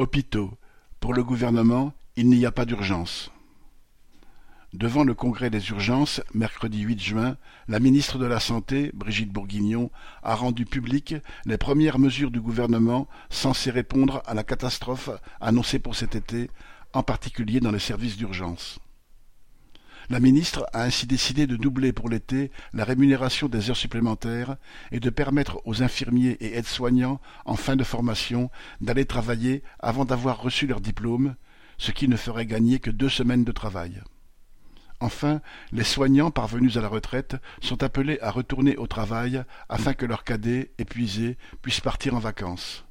Hôpitaux. Pour le gouvernement, il n'y a pas d'urgence. Devant le congrès des urgences, mercredi 8 juin, la ministre de la Santé, Brigitte Bourguignon, a rendu publiques les premières mesures du gouvernement censées répondre à la catastrophe annoncée pour cet été, en particulier dans les services d'urgence. La ministre a ainsi décidé de doubler pour l'été la rémunération des heures supplémentaires et de permettre aux infirmiers et aides-soignants en fin de formation d'aller travailler avant d'avoir reçu leur diplôme, ce qui ne ferait gagner que deux semaines de travail. Enfin, les soignants parvenus à la retraite sont appelés à retourner au travail afin que leurs cadets, épuisés, puissent partir en vacances.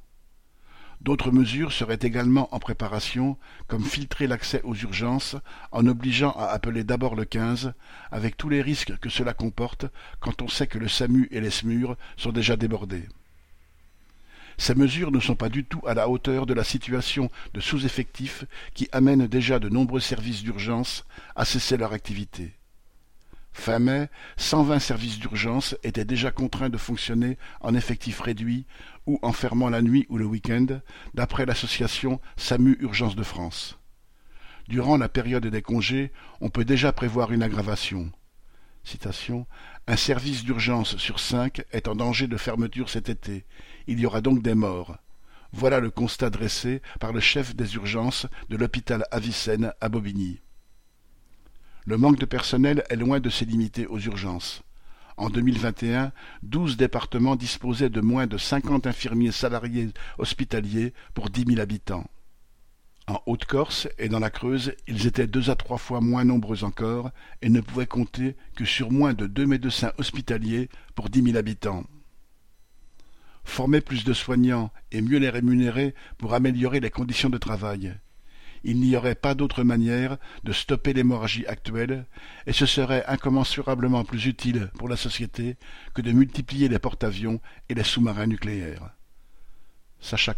D'autres mesures seraient également en préparation, comme filtrer l'accès aux urgences en obligeant à appeler d'abord le 15, avec tous les risques que cela comporte quand on sait que le SAMU et les SMUR sont déjà débordés. Ces mesures ne sont pas du tout à la hauteur de la situation de sous-effectif qui amène déjà de nombreux services d'urgence à cesser leur activité. Fin mai, 120 services d'urgence étaient déjà contraints de fonctionner en effectif réduit ou en fermant la nuit ou le week-end, d'après l'association SAMU Urgence de France. Durant la période des congés, on peut déjà prévoir une aggravation. Un service d'urgence sur cinq est en danger de fermeture cet été. Il y aura donc des morts. Voilà le constat dressé par le chef des urgences de l'hôpital Avicenne à Bobigny. Le manque de personnel est loin de se limiter aux urgences. En 2021, douze départements disposaient de moins de cinquante infirmiers salariés hospitaliers pour dix mille habitants. En Haute-Corse et dans la Creuse, ils étaient deux à trois fois moins nombreux encore et ne pouvaient compter que sur moins de deux médecins hospitaliers pour dix mille habitants. Former plus de soignants et mieux les rémunérer pour améliorer les conditions de travail. Il n'y aurait pas d'autre manière de stopper l'hémorragie actuelle, et ce serait incommensurablement plus utile pour la société que de multiplier les porte-avions et les sous-marins nucléaires. Sacha